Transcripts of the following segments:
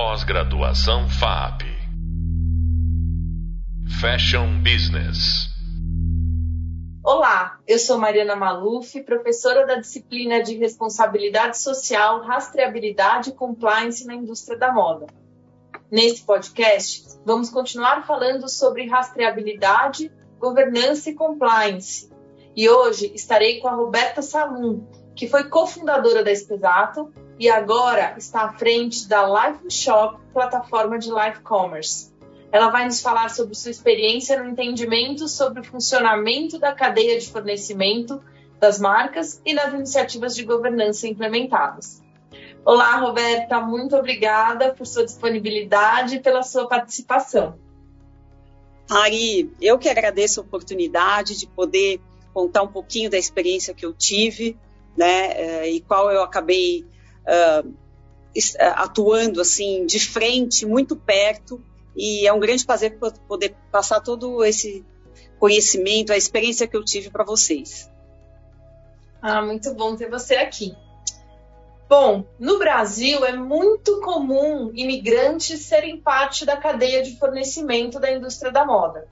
Pós-graduação FAP. Fashion Business. Olá, eu sou Mariana Maluf, professora da disciplina de Responsabilidade Social, Rastreabilidade e Compliance na Indústria da Moda. Nesse podcast, vamos continuar falando sobre rastreabilidade, governança e compliance. E hoje estarei com a Roberta Salum, que foi cofundadora da Espesato e agora está à frente da Live Shop, plataforma de live commerce. Ela vai nos falar sobre sua experiência no entendimento sobre o funcionamento da cadeia de fornecimento das marcas e nas iniciativas de governança implementadas. Olá, Roberta, muito obrigada por sua disponibilidade e pela sua participação. Ari, eu que agradeço a oportunidade de poder contar um pouquinho da experiência que eu tive, né, eh, e qual eu acabei uh, atuando assim de frente, muito perto, e é um grande prazer poder passar todo esse conhecimento, a experiência que eu tive para vocês. Ah, muito bom ter você aqui. Bom, no Brasil é muito comum imigrantes serem parte da cadeia de fornecimento da indústria da moda.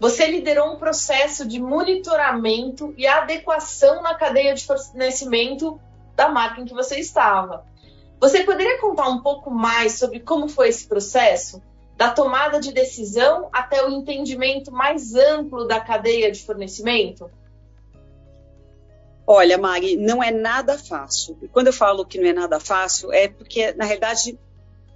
Você liderou um processo de monitoramento e adequação na cadeia de fornecimento da marca em que você estava. Você poderia contar um pouco mais sobre como foi esse processo? Da tomada de decisão até o entendimento mais amplo da cadeia de fornecimento? Olha, Mari, não é nada fácil. E quando eu falo que não é nada fácil, é porque, na realidade,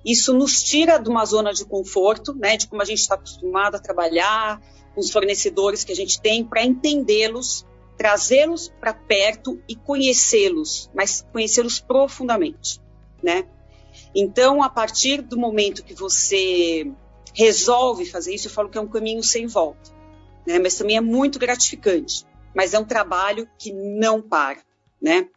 isso nos tira de uma zona de conforto, né, de como a gente está acostumado a trabalhar, com os fornecedores que a gente tem, para entendê-los trazê-los para perto e conhecê-los, mas conhecê-los profundamente, né? Então, a partir do momento que você resolve fazer isso, eu falo que é um caminho sem volta, né? Mas também é muito gratificante, mas é um trabalho que não para, né?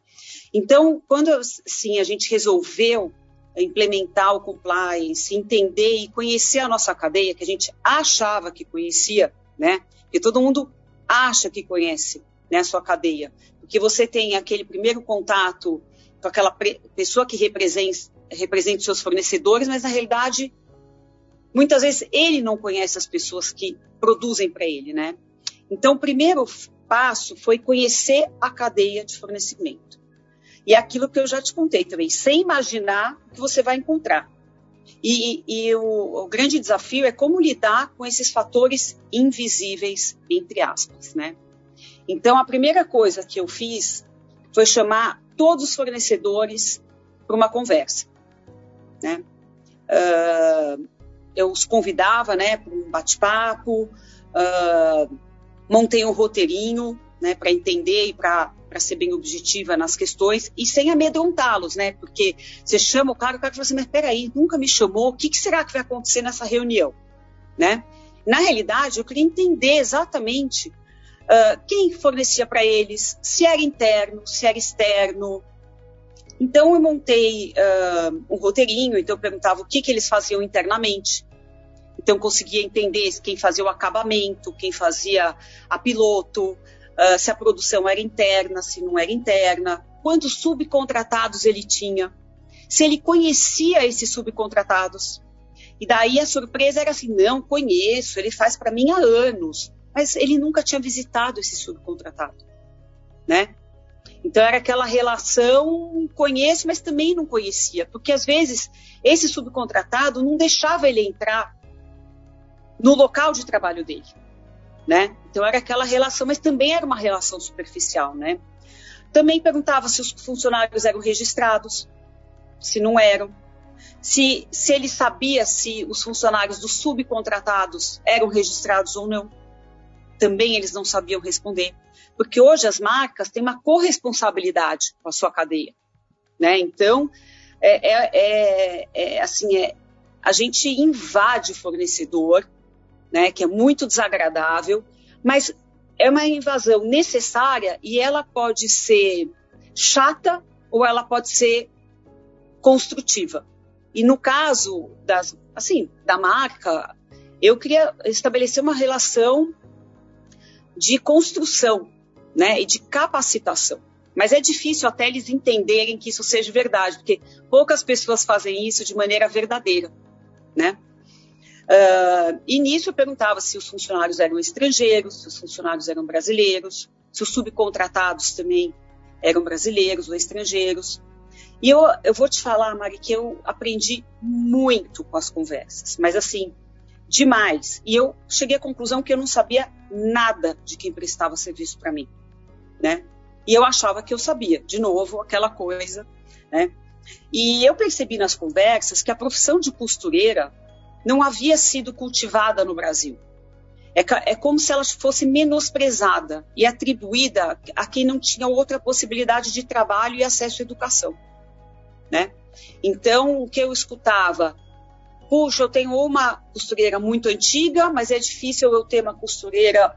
Então, quando sim a gente resolveu implementar o compliance, entender e conhecer a nossa cadeia, que a gente achava que conhecia, né? Porque todo mundo acha que conhece, né, sua cadeia. Porque você tem aquele primeiro contato com aquela pessoa que representa, representa seus fornecedores, mas na realidade, muitas vezes ele não conhece as pessoas que produzem para ele, né? Então, o primeiro passo foi conhecer a cadeia de fornecimento. E é aquilo que eu já te contei também, sem imaginar o que você vai encontrar. E, e o, o, grande desafio é como lidar com esses fatores invisíveis, entre aspas, né? Então, a primeira coisa que eu fiz foi chamar todos os fornecedores para uma conversa. Né? Uh, eu os convidava né, para um bate-papo, uh, montei um roteirinho né, para entender e para ser bem objetiva nas questões e sem amedrontá-los, né? Porque você chama o cara, o cara fala assim, mas peraí, nunca me chamou, o que, que será que vai acontecer nessa reunião? Né? Na realidade, eu queria entender exatamente uh, quem fornecia para eles, se era interno, se era externo. Então eu montei uh, um roteirinho, então eu perguntava o que, que eles faziam internamente. Então eu conseguia entender quem fazia o acabamento, quem fazia a piloto, uh, se a produção era interna, se não era interna, quantos subcontratados ele tinha, se ele conhecia esses subcontratados. E daí a surpresa era assim: não, conheço, ele faz para mim há anos mas ele nunca tinha visitado esse subcontratado, né? Então era aquela relação conheço, mas também não conhecia, porque às vezes esse subcontratado não deixava ele entrar no local de trabalho dele, né? Então era aquela relação, mas também era uma relação superficial, né? Também perguntava se os funcionários eram registrados, se não eram, se, se ele sabia se os funcionários dos subcontratados eram registrados ou não também eles não sabiam responder. Porque hoje as marcas têm uma corresponsabilidade com a sua cadeia. Né? Então, é, é, é, é assim, é, a gente invade o fornecedor, né, que é muito desagradável, mas é uma invasão necessária e ela pode ser chata ou ela pode ser construtiva. E no caso das, assim, da marca, eu queria estabelecer uma relação de construção né, e de capacitação. Mas é difícil até eles entenderem que isso seja verdade, porque poucas pessoas fazem isso de maneira verdadeira, né? Uh, e nisso eu perguntava se os funcionários eram estrangeiros, se os funcionários eram brasileiros, se os subcontratados também eram brasileiros ou estrangeiros. E eu, eu vou te falar, Mari, que eu aprendi muito com as conversas, mas assim, demais. E eu cheguei à conclusão que eu não sabia nada de quem prestava serviço para mim, né? E eu achava que eu sabia, de novo, aquela coisa, né? E eu percebi nas conversas que a profissão de costureira não havia sido cultivada no Brasil. É, é, como se ela fosse menosprezada e atribuída a quem não tinha outra possibilidade de trabalho e acesso à educação, né? Então, o que eu escutava, puxa, eu tenho uma costureira muito antiga, mas é difícil eu ter uma costureira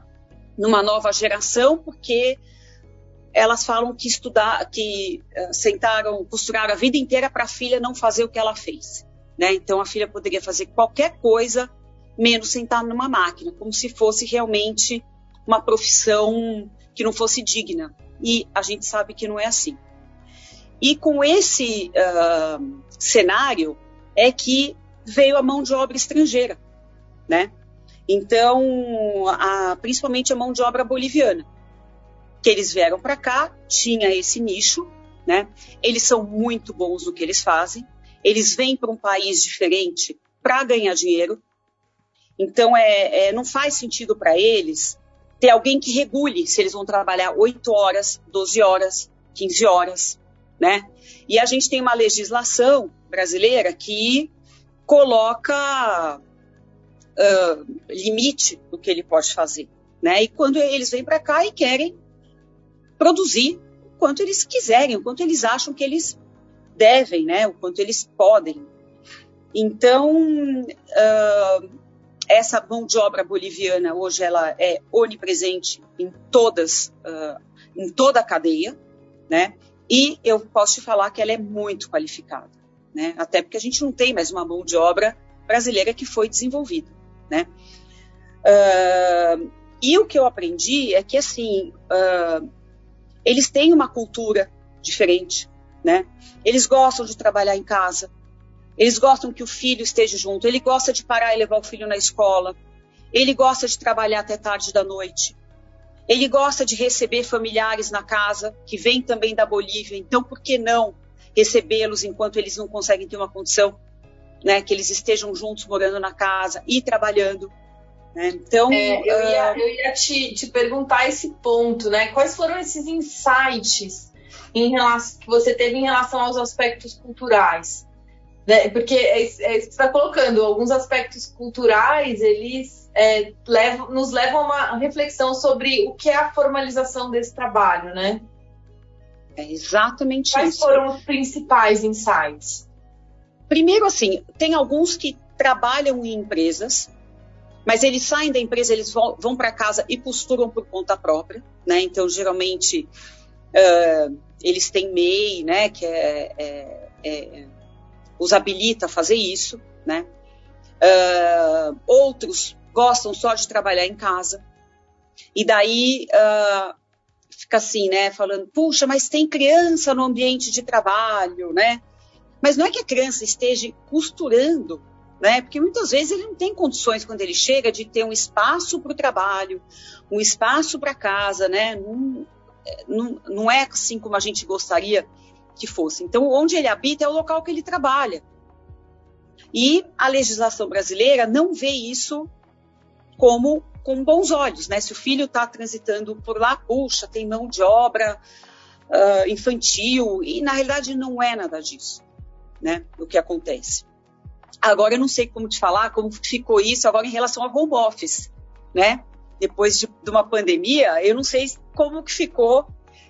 numa nova geração, porque elas falam que estudar, que uh, sentaram, costuraram a vida inteira para a filha não fazer o que ela fez. Né? Então a filha poderia fazer qualquer coisa menos sentar numa máquina, como se fosse realmente uma profissão que não fosse digna. E a gente sabe que não é assim. E com esse uh, cenário é que veio a mão de obra estrangeira, né? Então, a, principalmente a mão de obra boliviana, que eles vieram para cá, tinha esse nicho, né? Eles são muito bons no que eles fazem, eles vêm para um país diferente para ganhar dinheiro. Então, é, é não faz sentido para eles ter alguém que regule se eles vão trabalhar 8 horas, 12 horas, 15 horas, né? E a gente tem uma legislação brasileira que coloca uh, limite do que ele pode fazer, né? E quando eles vêm para cá e querem produzir o quanto eles quiserem, o quanto eles acham que eles devem, né? O quanto eles podem. Então, uh, essa mão de obra boliviana hoje ela é onipresente em todas, uh, em toda a cadeia, né? E eu posso te falar que ela é muito qualificada, né? Até porque a gente não tem mais uma mão de obra brasileira que foi desenvolvida, né? Uh, e o que eu aprendi é que assim uh, eles têm uma cultura diferente, né? Eles gostam de trabalhar em casa, eles gostam que o filho esteja junto, ele gosta de parar e levar o filho na escola, ele gosta de trabalhar até tarde da noite, ele gosta de receber familiares na casa que vêm também da Bolívia, então por que não recebê-los enquanto eles não conseguem ter uma condição, né? Que eles estejam juntos morando na casa e trabalhando. Né? Então, é, eu ia, uh... eu ia te, te perguntar esse ponto, né? Quais foram esses insights em relação, que você teve em relação aos aspectos culturais. Né? Porque é, é, você está colocando alguns aspectos culturais, eles é, levam, nos levam a uma reflexão sobre o que é a formalização desse trabalho, né? É exatamente Quais isso. Quais foram os principais insights? Primeiro, assim, tem alguns que trabalham em empresas, mas eles saem da empresa, eles vão, vão para casa e costuram por conta própria, né? Então, geralmente, uh, eles têm MEI, né, que é, é, é, os habilita a fazer isso, né? Uh, outros gostam só de trabalhar em casa. E daí uh, fica assim, né, falando, puxa, mas tem criança no ambiente de trabalho, né? Mas não é que a criança esteja costurando, né? Porque muitas vezes ele não tem condições quando ele chega de ter um espaço para o trabalho, um espaço para casa, né? Não, não, é assim como a gente gostaria que fosse. Então, onde ele habita é o local que ele trabalha. E a legislação brasileira não vê isso como com bons olhos, né? Se o filho está transitando por lá, puxa, tem mão de obra uh, infantil, e na realidade não é nada disso, né? O que acontece. Agora eu não sei como te falar, como ficou isso agora em relação ao home office, né? depois de, de, uma pandemia, eu não sei como que ficou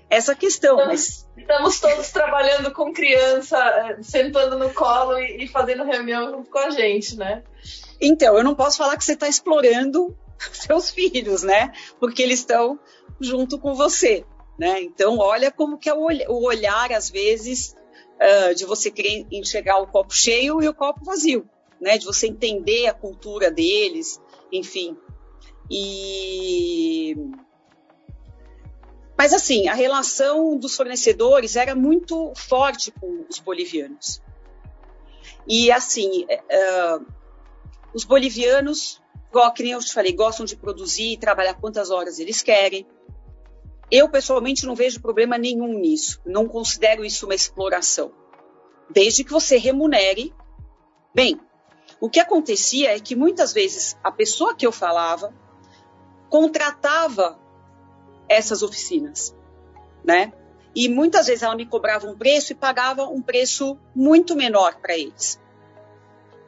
essa questão. Estamos, mas... estamos todos trabalhando com criança, eh, sentando no colo e, e fazendo reunião junto com a gente, né? Então, eu não posso falar que você está explorando seus filhos, né? Porque eles estão junto com você, né? Então, olha como que é o olhar, às vezes, uh, de você querer enxergar o copo cheio e o copo vazio, né? De você entender a cultura deles, enfim. E Mas assim, a relação dos fornecedores era muito forte com os bolivianos. E assim, uh, os bolivianos, que nem eu te falei, gostam de produzir e trabalhar quantas horas eles querem. Eu, pessoalmente, não vejo problema nenhum nisso. Não considero isso uma exploração. Desde que você remunere bem. O que acontecia é que muitas vezes a pessoa que eu falava contratava essas oficinas, né? E muitas vezes ela me cobrava um preço e pagava um preço muito menor para eles.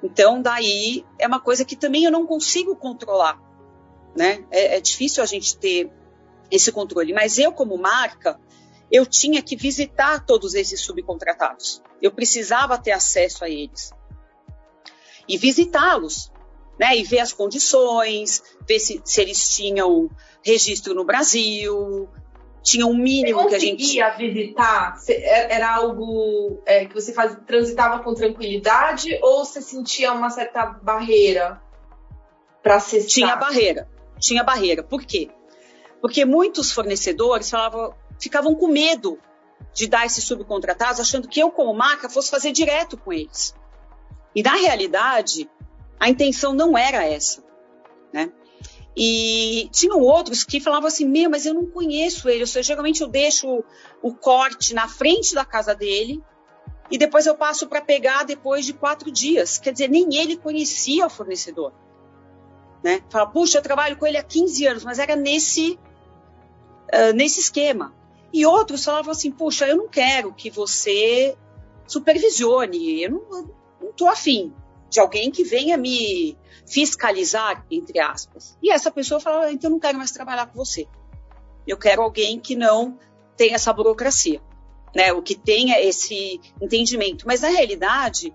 Então, daí é uma coisa que também eu não consigo controlar, né? É, é difícil a gente ter esse controle. Mas eu, como marca, eu tinha que visitar todos esses subcontratados. Eu precisava ter acesso a eles e visitá-los, né? E ver as condições, ver se, se eles tinham registro no Brasil, tinha um mínimo você que a gente. conseguia visitar? É, era algo é, que você faz, transitava com tranquilidade ou você sentia uma certa barreira para acessar? Tinha barreira, tinha barreira. Por quê? Porque muitos fornecedores falavam, ficavam com medo de dar esses subcontratados, achando que eu, como marca, fosse fazer direto com eles. E na realidade, a intenção não era essa, né? E tinham outros que falavam assim: Meu, mas eu não conheço ele. Ou seja, geralmente eu deixo o corte na frente da casa dele e depois eu passo para pegar depois de quatro dias. Quer dizer, nem ele conhecia o fornecedor. Né? Fala, puxa, eu trabalho com ele há 15 anos, mas era nesse, uh, nesse esquema. E outros falavam assim: Puxa, eu não quero que você supervisione, eu não estou afim de alguém que venha me fiscalizar, entre aspas. E essa pessoa fala, ah, então eu não quero mais trabalhar com você. Eu quero alguém que não tenha essa burocracia, né? O que tenha esse entendimento. Mas na realidade,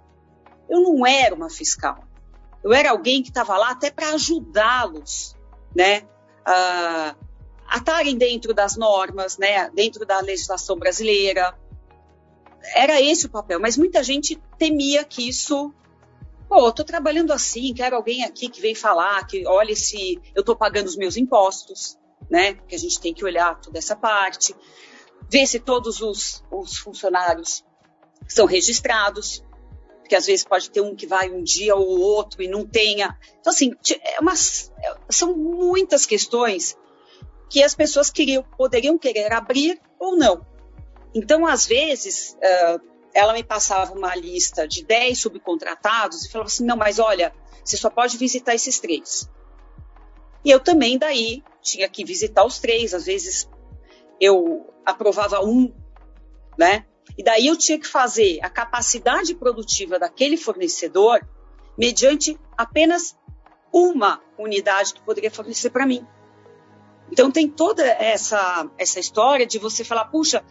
eu não era uma fiscal. Eu era alguém que estava lá até para ajudá-los, né? a estarem dentro das normas, né? Dentro da legislação brasileira. Era esse o papel. Mas muita gente temia que isso Pô, eu tô trabalhando assim, quero alguém aqui que vem falar, que olhe se eu estou pagando os meus impostos, né? Que a gente tem que olhar toda essa parte, ver se todos os, os funcionários são registrados, porque às vezes pode ter um que vai um dia ou outro e não tenha. Então, assim, é umas, é, são muitas questões que as pessoas queriam, poderiam querer abrir ou não. Então, às vezes, uh, ela me passava uma lista de 10 subcontratados e falava assim: não, mas olha, você só pode visitar esses três. E eu também, daí, tinha que visitar os três. Às vezes eu aprovava um, né? E daí eu tinha que fazer a capacidade produtiva daquele fornecedor mediante apenas uma unidade que poderia fornecer para mim. Então tem toda essa, essa história de você falar, puxa,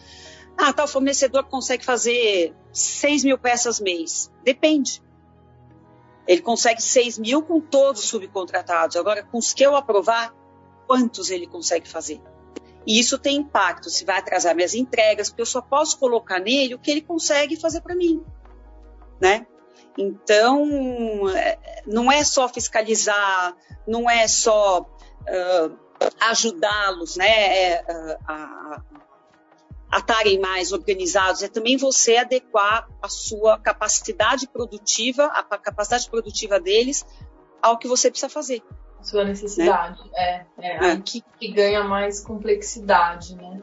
ah, tal fornecedor consegue fazer 6 mil peças mês. Depende. Ele consegue 6 mil com todos os subcontratados. Agora, com os que eu aprovar, quantos ele consegue fazer? E isso tem impacto, se vai atrasar minhas entregas, porque eu só posso colocar nele o que ele consegue fazer para mim, né? Então, é, não é só fiscalizar, não é só uh, ajudá-los, né, é, a estarem mais organizados, é também você adequar a sua capacidade produtiva, a capacidade produtiva deles ao que você precisa fazer. Sua necessidade, né? é, é, é. Aí que, que ganha mais complexidade, né?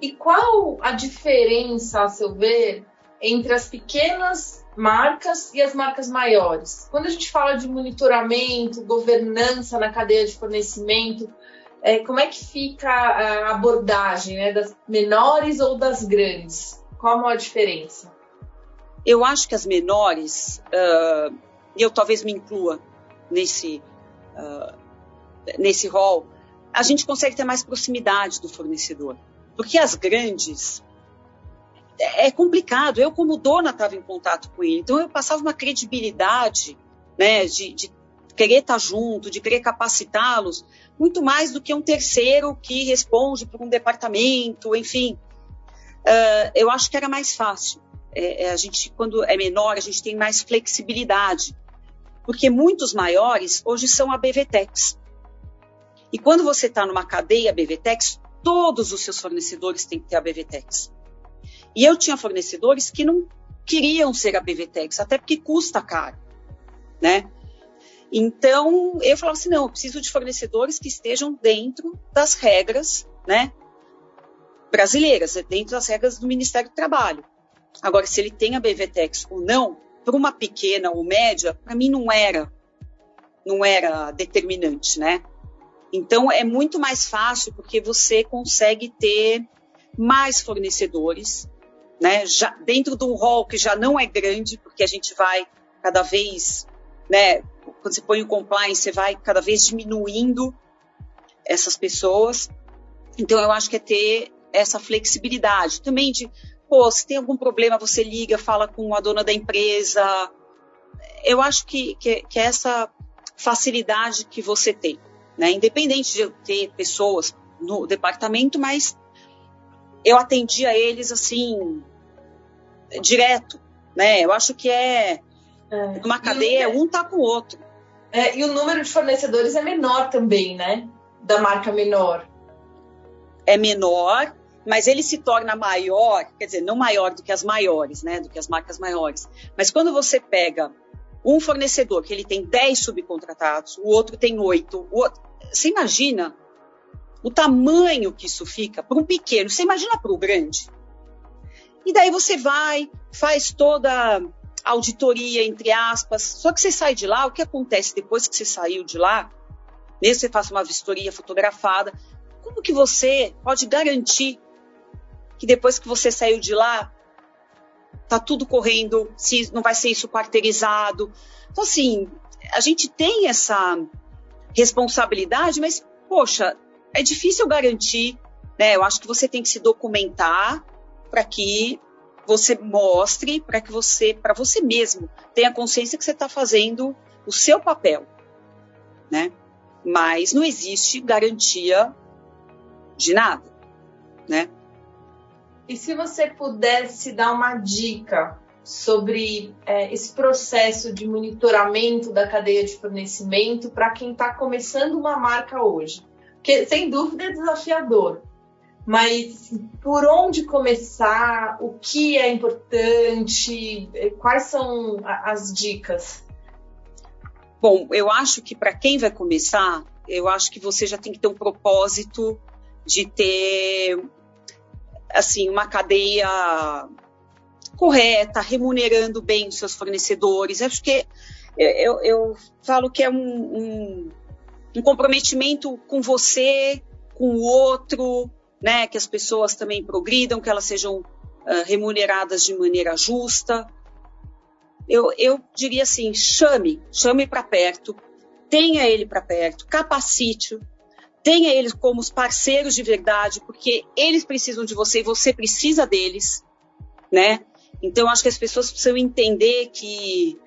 E qual a diferença, a seu ver, entre as pequenas marcas e as marcas maiores? Quando a gente fala de monitoramento, governança na cadeia de fornecimento, é, como é que fica a abordagem né, das menores ou das grandes? Qual a diferença? Eu acho que as menores, uh, eu talvez me inclua nesse, uh, nesse rol, a gente consegue ter mais proximidade do fornecedor. Porque as grandes, é complicado. Eu, como dona, estava em contato com ele. Então, eu passava uma credibilidade né, de, de querer estar junto, de querer capacitá-los, muito mais do que um terceiro que responde por um departamento, enfim. Uh, eu acho que era mais fácil. É, é, a gente, quando é menor, a gente tem mais flexibilidade, porque muitos maiores hoje são a BVTEX. E quando você está numa cadeia BVTEX, todos os seus fornecedores têm que ter a BVTEX. E eu tinha fornecedores que não queriam ser a BVTEX, até porque custa caro, né? Então, eu falava assim, não, eu preciso de fornecedores que estejam dentro das regras, né, brasileiras, dentro das regras do Ministério do Trabalho. Agora, se ele tem a BVTEX ou não, para uma pequena ou média, para mim não era, não era determinante, né? Então, é muito mais fácil porque você consegue ter mais fornecedores, né? Já, dentro de um rol que já não é grande, porque a gente vai cada vez, né? Quando você põe o compliance, você vai cada vez diminuindo essas pessoas. Então, eu acho que é ter essa flexibilidade também de, pô, se tem algum problema, você liga, fala com a dona da empresa. Eu acho que, que, que é essa facilidade que você tem né? Independente de eu ter pessoas no departamento, mas eu atendia eles assim direto, né? Eu acho que é, é. uma cadeia, um tá com o outro. É, e o número de fornecedores é menor também, né? Da marca menor. É menor, mas ele se torna maior, quer dizer, não maior do que as maiores, né? Do que as marcas maiores. Mas quando você pega um fornecedor que ele tem 10 subcontratados, o outro tem 8, o outro, você imagina o tamanho que isso fica para um pequeno, você imagina para o grande. E daí você vai, faz toda auditoria, entre aspas, só que você sai de lá, o que acontece depois que você saiu de lá, mesmo que você faça uma vistoria fotografada, como que você pode garantir que depois que você saiu de lá, tá tudo correndo, se não vai ser isso quarteirizado. Então, assim, a gente tem essa responsabilidade, mas, poxa, é difícil garantir, né? Eu acho que você tem que se documentar para que você mostre, para que você, para você mesmo, tenha consciência que você está fazendo o seu papel, né? Mas não existe garantia de nada, né? E se você pudesse dar uma dica sobre é, esse processo de monitoramento da cadeia de fornecimento para quem está começando uma marca hoje. Porque, sem dúvida, é desafiador. Mas por onde começar? O que é importante? Quais são as dicas? Bom, eu acho que para quem vai começar, eu acho que você já tem que ter um propósito de ter assim uma cadeia correta, remunerando bem os seus fornecedores. Acho que eu, eu falo que é um, um, um, comprometimento com você, com o outro, né? Que as pessoas também progridam, que elas sejam uh, remuneradas de maneira justa. Eu, eu diria assim, chame, chame para perto, tenha ele para perto, capacite-o, tenha eles como os parceiros de verdade, porque eles precisam de você e você precisa deles, né? Então, acho que as pessoas precisam entender que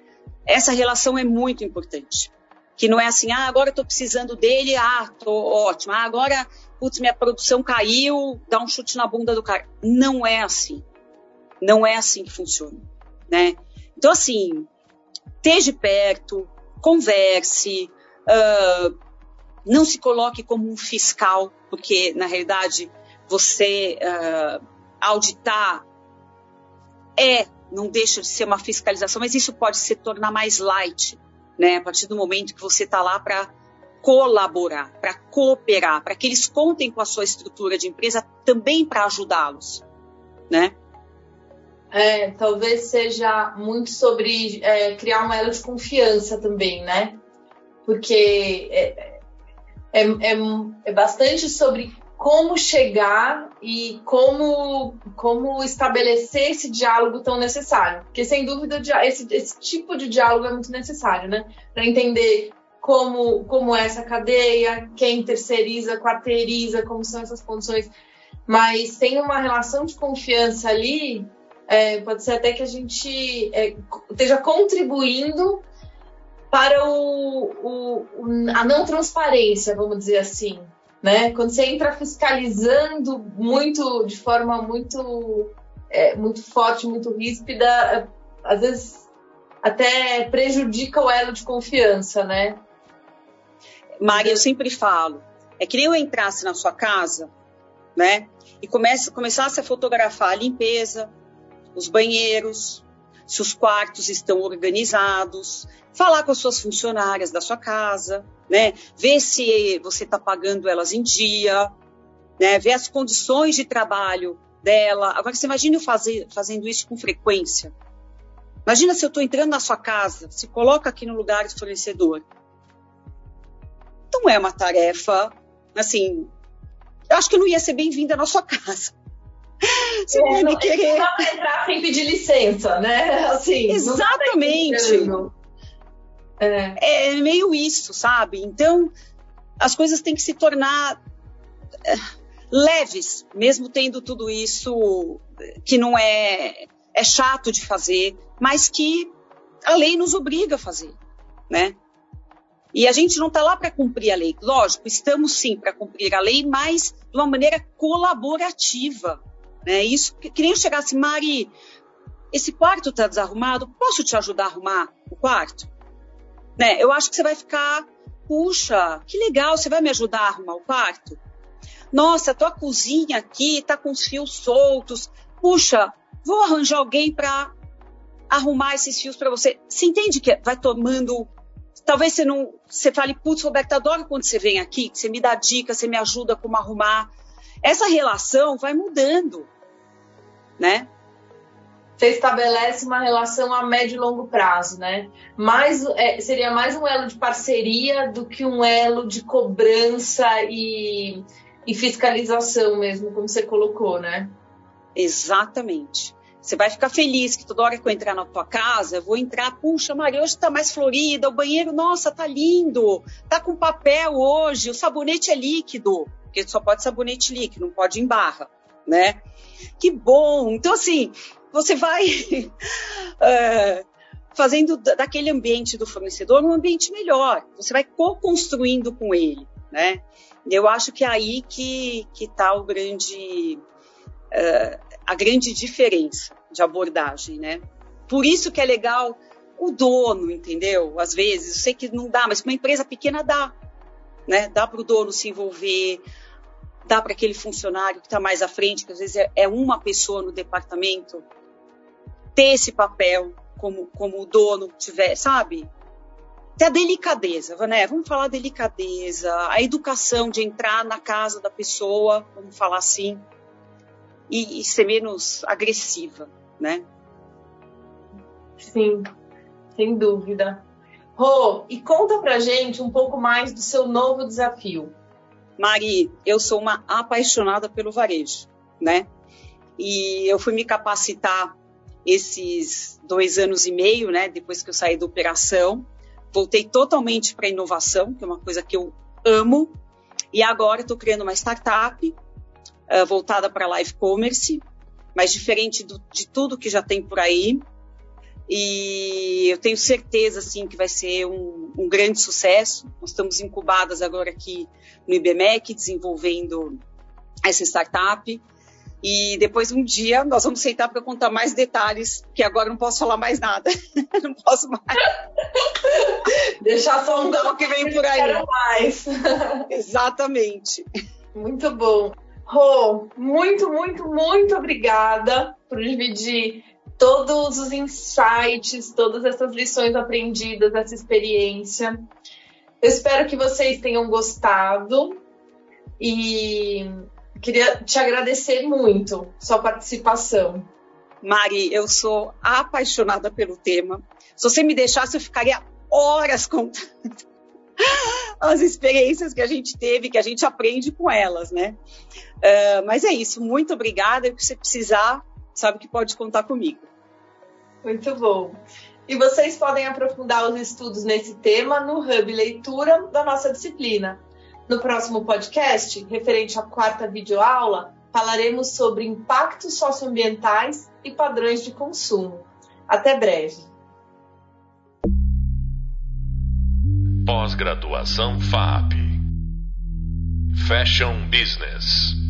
essa relação é muito importante. Que não é assim, ah, agora tô precisando dele, ah, tô ótimo. Ah, agora, putz, minha produção caiu, dá um chute na bunda do cara. Não é assim. Não é assim que funciona, né? Então, assim, esteja perto, converse, uh, não se coloque como um fiscal, porque, na realidade, você uh, auditar é, não deixa de ser uma fiscalização, mas isso pode se tornar mais light, né? A partir do momento que você está lá para colaborar, para cooperar, para que eles contem com a sua estrutura de empresa também para ajudá-los, né? É, talvez seja muito sobre é, criar um elo de confiança também, né? Porque é, é, é, é bastante sobre como chegar e como, como estabelecer esse diálogo tão necessário. Porque, sem dúvida, esse, esse tipo de diálogo é muito necessário, né? Para entender como, como é essa cadeia, quem terceiriza, quarteiriza, como são essas condições. Mas tem uma relação de confiança ali, é, pode ser até que a gente é, esteja contribuindo para o, o, a não transparência, vamos dizer assim, né? Quando você entra fiscalizando muito, de forma muito, é, muito forte, muito ríspida, é, às vezes até prejudica o elo de confiança, né? Mari, eu sempre falo, é que nem eu entrasse na sua casa né? E comece, começasse a fotografar a limpeza, os banheiros, se os quartos estão organizados, falar com as suas funcionárias da sua casa, né? Ver se você está pagando elas em dia, né? Ver as condições de trabalho dela. Agora, você imagine eu fazer, fazendo isso com frequência. Imagina se eu estou entrando na sua casa, se coloca aqui no lugar de fornecedor. Não é uma tarefa, assim, eu acho que não ia ser bem-vinda na sua casa. Você é, não, querer. Não dá para entrar sem pedir licença, né? Assim, Exatamente. É. é meio isso, sabe? Então, as coisas têm que se tornar é, leves, mesmo tendo tudo isso que não é, é chato de fazer, mas que a lei nos obriga a fazer, né? E a gente não está lá para cumprir a lei. Lógico, estamos sim para cumprir a lei, mas de uma maneira colaborativa. Né? Isso que, que nem chegasse, Mari, esse quarto está desarrumado, posso te ajudar a arrumar o quarto? Né? Eu acho que você vai ficar, puxa, que legal, você vai me ajudar a arrumar o quarto? Nossa, tua cozinha aqui está com os fios soltos. Puxa, vou arranjar alguém para arrumar esses fios para você. Você entende que vai tomando talvez você não. Você fale, putz, Roberto, adoro quando você vem aqui, você me dá dicas, você me ajuda como arrumar. Essa relação vai mudando, né? Você estabelece uma relação a médio e longo prazo, né? Mais, é, seria mais um elo de parceria do que um elo de cobrança e, e fiscalização mesmo, como você colocou, né? Exatamente. Você vai ficar feliz que toda hora que eu entrar na tua casa, eu vou entrar, puxa, Maria, hoje está mais florida, o banheiro, nossa, tá lindo, tá com papel hoje, o sabonete é líquido, porque só pode sabonete líquido, não pode em barra, né? Que bom! Então, assim, você vai é, fazendo daquele ambiente do fornecedor um ambiente melhor, você vai co-construindo com ele, né? Eu acho que é aí que está o grande... Uh, a grande diferença de abordagem, né? Por isso que é legal o dono, entendeu? Às vezes, eu sei que não dá, mas uma empresa pequena dá, né? Dá para o dono se envolver, dá para aquele funcionário que está mais à frente, que às vezes é, é, uma pessoa no departamento, ter esse papel como, como o dono tiver, sabe? Ter a delicadeza, né? Vamos falar delicadeza, a educação de entrar na casa da pessoa, vamos falar assim, e, e ser menos agressiva, né? Sim, sem dúvida. Rô, e conta pra gente um pouco mais do seu novo desafio. Mari, eu sou uma apaixonada pelo varejo, né? E eu fui me capacitar esses dois anos e meio, né? Depois que eu saí da operação, voltei totalmente para a inovação, que é uma coisa que eu amo. E agora estou criando uma startup uh, voltada para live commerce, mas diferente do, de tudo que já tem por aí. E eu tenho certeza assim que vai ser um, um grande sucesso. Nós estamos incubadas agora aqui no IBMEC, desenvolvendo essa startup. E depois um dia nós vamos sentar para contar mais detalhes, que agora não posso falar mais nada. não posso mais. Deixar só um o que vem por aí. Mais. Exatamente. Muito bom. Rô, muito, muito, muito obrigada por dividir todos os insights, todas essas lições aprendidas, essa experiência. Eu espero que vocês tenham gostado e queria te agradecer muito sua participação. Mari, eu sou apaixonada pelo tema. Se você me deixasse, eu ficaria horas contando as experiências que a gente teve, que a gente aprende com elas, né? Uh, mas é isso, muito obrigada. Que você precisar, sabe que pode contar comigo. Muito bom. E vocês podem aprofundar os estudos nesse tema no Hub Leitura da nossa disciplina. No próximo podcast, referente à quarta videoaula, falaremos sobre impactos socioambientais e padrões de consumo. Até breve. Pós-graduação FAP Fashion Business